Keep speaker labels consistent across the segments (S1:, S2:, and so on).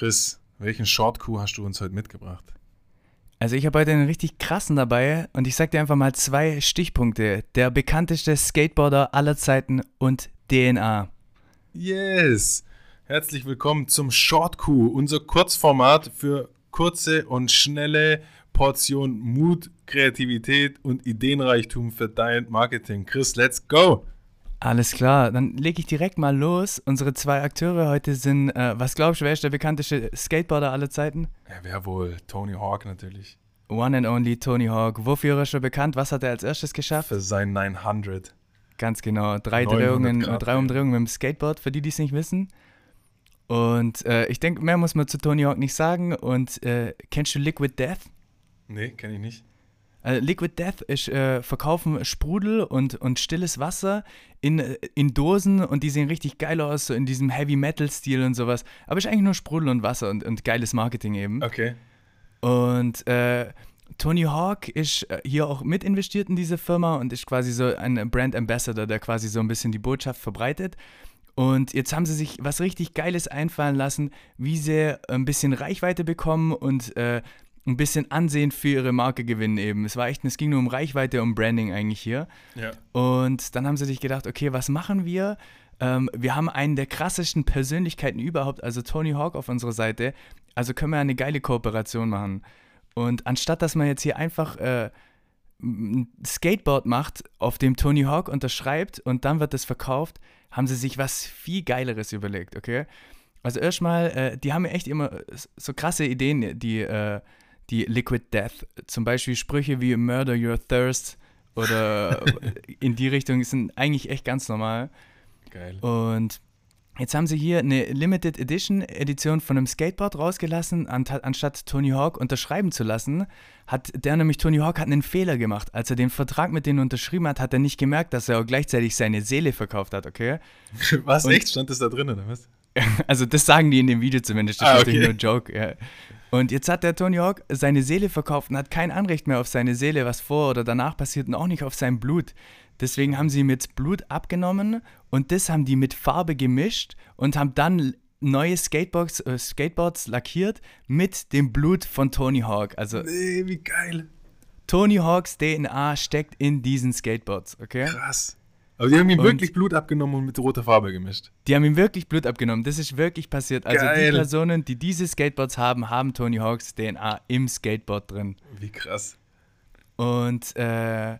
S1: Chris, welchen Short-Coup hast du uns heute mitgebracht?
S2: Also ich habe heute einen richtig krassen dabei und ich sag dir einfach mal zwei Stichpunkte. Der bekannteste Skateboarder aller Zeiten und DNA.
S1: Yes! Herzlich willkommen zum Short Coup, unser Kurzformat für kurze und schnelle Portion Mut, Kreativität und Ideenreichtum für dein Marketing. Chris, let's go!
S2: Alles klar, dann lege ich direkt mal los. Unsere zwei Akteure heute sind, äh, was glaubst du, wer ist der bekannteste Skateboarder aller Zeiten?
S1: Ja, wer wohl? Tony Hawk natürlich.
S2: One and only Tony Hawk. Wofür ist er bekannt? Was hat er als erstes geschafft?
S1: Für sein 900.
S2: Ganz genau. Drei Drehungen, Grad, drei Umdrehungen mit dem Skateboard, für die, die es nicht wissen. Und äh, ich denke, mehr muss man zu Tony Hawk nicht sagen. Und äh, kennst du Liquid Death?
S1: Nee, kenne ich nicht.
S2: Also Liquid Death ist äh, verkaufen Sprudel und, und stilles Wasser in, in Dosen und die sehen richtig geil aus, so in diesem Heavy Metal Stil und sowas. Aber ist eigentlich nur Sprudel und Wasser und, und geiles Marketing eben.
S1: Okay.
S2: Und äh, Tony Hawk ist äh, hier auch mit investiert in diese Firma und ist quasi so ein Brand Ambassador, der quasi so ein bisschen die Botschaft verbreitet. Und jetzt haben sie sich was richtig Geiles einfallen lassen, wie sie ein bisschen Reichweite bekommen und äh, ein bisschen Ansehen für ihre Marke gewinnen eben. Es war echt, es ging nur um Reichweite, um Branding eigentlich hier.
S1: Ja.
S2: Und dann haben sie sich gedacht, okay, was machen wir? Ähm, wir haben einen der krassesten Persönlichkeiten überhaupt, also Tony Hawk auf unserer Seite. Also können wir eine geile Kooperation machen. Und anstatt dass man jetzt hier einfach äh, ein Skateboard macht, auf dem Tony Hawk unterschreibt und dann wird es verkauft, haben sie sich was viel Geileres überlegt, okay? Also erstmal, äh, die haben echt immer so krasse Ideen, die äh, die Liquid Death. Zum Beispiel Sprüche wie Murder Your Thirst oder in die Richtung sind eigentlich echt ganz normal.
S1: Geil.
S2: Und jetzt haben sie hier eine Limited Edition Edition von einem Skateboard rausgelassen, anstatt Tony Hawk unterschreiben zu lassen, hat der nämlich Tony Hawk hat einen Fehler gemacht. Als er den Vertrag mit denen unterschrieben hat, hat er nicht gemerkt, dass er auch gleichzeitig seine Seele verkauft hat, okay?
S1: Was, Und, echt? Stand das da drin, oder was?
S2: Also das sagen die in dem Video zumindest, das
S1: ah,
S2: ist
S1: okay.
S2: natürlich nur Joke, ja. Und jetzt hat der Tony Hawk seine Seele verkauft und hat kein Anrecht mehr auf seine Seele, was vor oder danach passiert und auch nicht auf sein Blut. Deswegen haben sie ihm jetzt Blut abgenommen und das haben die mit Farbe gemischt und haben dann neue Skateboards, äh, Skateboards lackiert mit dem Blut von Tony Hawk. Also
S1: nee, wie geil.
S2: Tony Hawks DNA steckt in diesen Skateboards, okay?
S1: Krass. Aber die haben ihm und wirklich Blut abgenommen und mit roter Farbe gemischt.
S2: Die haben ihm wirklich Blut abgenommen. Das ist wirklich passiert. Also
S1: Geil.
S2: die Personen, die diese Skateboards haben, haben Tony Hawks DNA im Skateboard drin.
S1: Wie krass.
S2: Und äh,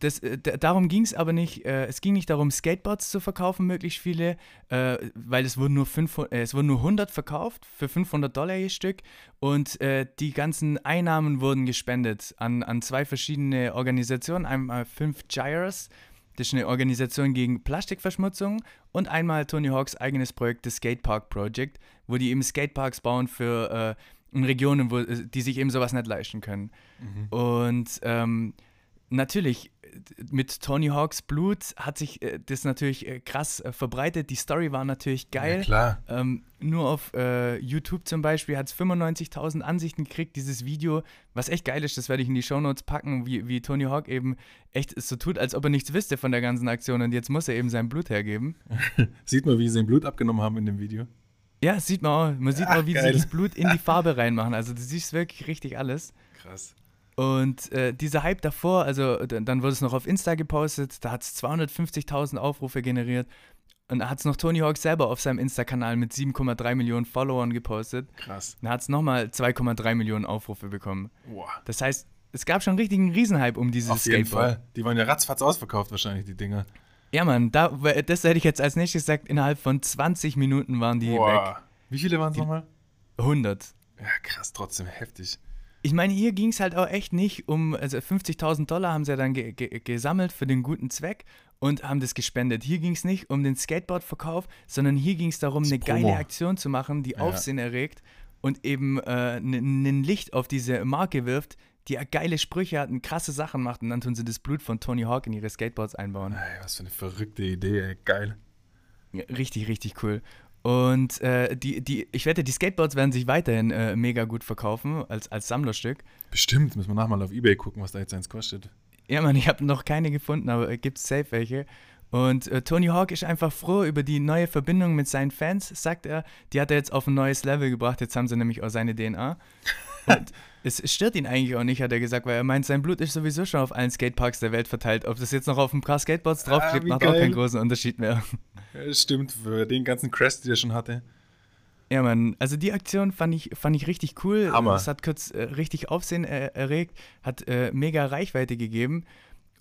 S2: das, äh, darum ging es aber nicht. Äh, es ging nicht darum, Skateboards zu verkaufen, möglichst viele, äh, weil es wurden, nur 500, äh, es wurden nur 100 verkauft für 500 Dollar je Stück. Und äh, die ganzen Einnahmen wurden gespendet an, an zwei verschiedene Organisationen. Einmal 5 Gyres, das ist eine Organisation gegen Plastikverschmutzung und einmal Tony Hawks eigenes Projekt, das Skatepark Project, wo die eben Skateparks bauen für äh, in Regionen, wo die sich eben sowas nicht leisten können.
S1: Mhm.
S2: Und ähm, natürlich mit Tony Hawks Blut hat sich äh, das natürlich äh, krass äh, verbreitet. Die Story war natürlich geil.
S1: Ja, klar.
S2: Ähm, nur auf äh, YouTube zum Beispiel hat es 95.000 Ansichten gekriegt, dieses Video, was echt geil ist, das werde ich in die Shownotes packen, wie, wie Tony Hawk eben echt so tut, als ob er nichts wüsste von der ganzen Aktion und jetzt muss er eben sein Blut hergeben.
S1: sieht man, wie sie sein Blut abgenommen haben in dem Video?
S2: Ja, sieht man auch. Man sieht
S1: Ach,
S2: auch, wie
S1: geil.
S2: sie das Blut in die Farbe reinmachen. Also du siehst wirklich richtig alles.
S1: Krass.
S2: Und äh, dieser Hype davor, also dann wurde es noch auf Insta gepostet, da hat es 250.000 Aufrufe generiert. Und da hat es noch Tony Hawk selber auf seinem Insta-Kanal mit 7,3 Millionen Followern gepostet.
S1: Krass.
S2: Dann hat es nochmal 2,3 Millionen Aufrufe bekommen.
S1: Wow.
S2: Das heißt, es gab schon richtig einen Riesenhype um dieses
S1: Auf jeden
S2: Skateboard.
S1: Fall. Die waren ja ratzfatz ausverkauft wahrscheinlich, die Dinger.
S2: Ja, Mann, da, das hätte ich jetzt als nächstes gesagt, innerhalb von 20 Minuten waren die
S1: Wow. Wie viele waren es nochmal?
S2: weg. 100.
S1: Ja, krass, trotzdem heftig.
S2: Ich meine, hier ging es halt auch echt nicht um, also 50.000 Dollar haben sie ja dann ge ge gesammelt für den guten Zweck und haben das gespendet. Hier ging es nicht um den Skateboard-Verkauf, sondern hier ging es darum,
S1: Das
S2: eine
S1: Promo.
S2: geile Aktion zu machen, die
S1: Ja.
S2: Aufsehen erregt und eben äh, ein Licht auf diese Marke wirft, die geile Sprüche hat und krasse Sachen macht und dann tun sie das Blut von Tony Hawk in ihre Skateboards einbauen.
S1: Ey, was für eine verrückte Idee, ey. Geil.
S2: Ja, richtig, richtig cool. Und äh, die, die, ich wette, die Skateboards werden sich weiterhin äh, mega gut verkaufen als, als Sammlerstück.
S1: Bestimmt, müssen wir nachher mal auf Ebay gucken, was da jetzt eins kostet.
S2: Ja, Mann, ich habe noch keine gefunden, aber gibt es safe welche. Und äh, Tony Hawk ist einfach froh über die neue Verbindung mit seinen Fans, sagt er. Die hat er jetzt auf ein neues Level gebracht. Jetzt haben sie nämlich auch seine DNA. Und es stört ihn eigentlich auch nicht, hat er gesagt, weil er meint, sein Blut ist sowieso schon auf allen Skateparks der Welt verteilt. Ob das jetzt noch auf ein paar Skateboards ah, draufklebt, ah, macht geil. auch keinen großen Unterschied mehr.
S1: Ja, stimmt, für den ganzen Crest, den er schon hatte.
S2: Ja, Mann, also die Aktion fand ich, fand ich richtig cool. Hammer. Es hat kurz äh, richtig Aufsehen äh, erregt, hat äh, mega Reichweite gegeben.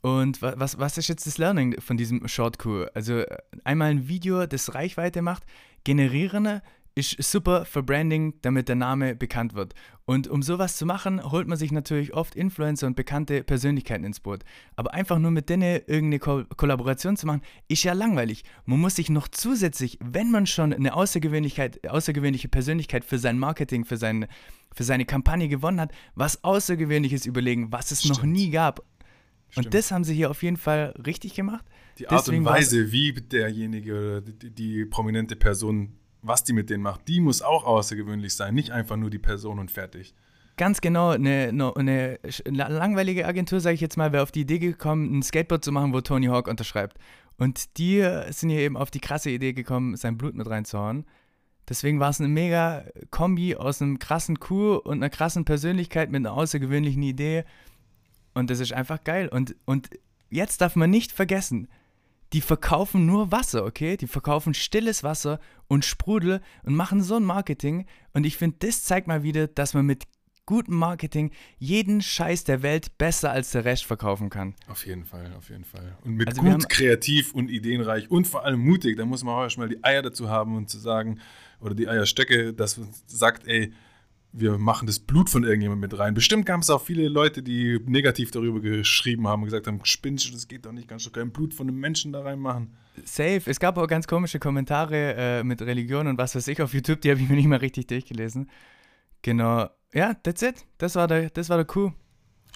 S2: Und was, was ist jetzt das Learning von diesem Short-Coup? Also äh, einmal ein Video, das Reichweite macht, generieren ist super für Branding, damit der Name bekannt wird. Und um sowas zu machen, holt man sich natürlich oft Influencer und bekannte Persönlichkeiten ins Boot. Aber einfach nur mit denen irgendeine Ko Kollaboration zu machen, ist ja langweilig. Man muss sich noch zusätzlich, wenn man schon eine Außergewöhnlichkeit, außergewöhnliche Persönlichkeit für sein Marketing, für, sein, für seine Kampagne gewonnen hat, was Außergewöhnliches überlegen, was es Stimmt. noch nie gab. Stimmt. Und das haben sie hier auf jeden Fall richtig gemacht.
S1: Die Art Deswegen und Weise, wie derjenige oder die, die prominente Person was die mit denen macht, die muss auch außergewöhnlich sein, nicht einfach nur die Person und fertig.
S2: Ganz genau, eine, eine, langweilige Agentur, sage ich jetzt mal, wäre auf die Idee gekommen, ein Skateboard zu machen, wo Tony Hawk unterschreibt. Und die sind hier eben auf die krasse Idee gekommen, sein Blut mit reinzuhauen. Deswegen war es eine mega Kombi aus einem krassen Coup und einer krassen Persönlichkeit mit einer außergewöhnlichen Idee. Und das ist einfach geil. Und, und jetzt darf man nicht vergessen, die verkaufen nur Wasser, okay? Die verkaufen stilles Wasser und Sprudel und machen so ein Marketing. Und ich finde, das zeigt mal wieder, dass man mit gutem Marketing jeden Scheiß der Welt besser als der Rest verkaufen kann.
S1: Auf jeden Fall, auf jeden Fall. Und mit also gut, kreativ und ideenreich und vor allem mutig, da muss man auch erstmal die Eier dazu haben und zu sagen, oder die Eierstöcke, dass man sagt, ey, wir machen das Blut von irgendjemandem mit rein. Bestimmt gab es auch viele Leute, die negativ darüber geschrieben haben und gesagt haben, spinnst das geht doch nicht, kannst du kein Blut von einem Menschen da reinmachen.
S2: Safe. Es gab auch ganz komische Kommentare äh, mit Religion und was weiß ich auf YouTube, die habe ich mir nicht mal richtig durchgelesen. Genau. Ja, that's it. Das war der, das war der Coup.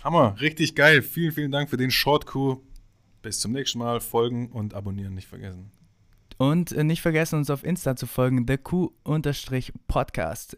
S1: Hammer, richtig geil. Vielen, vielen Dank für den Short-Coup. Bis zum nächsten Mal. Folgen und abonnieren nicht vergessen.
S2: Und äh, nicht vergessen, uns auf Insta zu folgen, the Q-Podcast.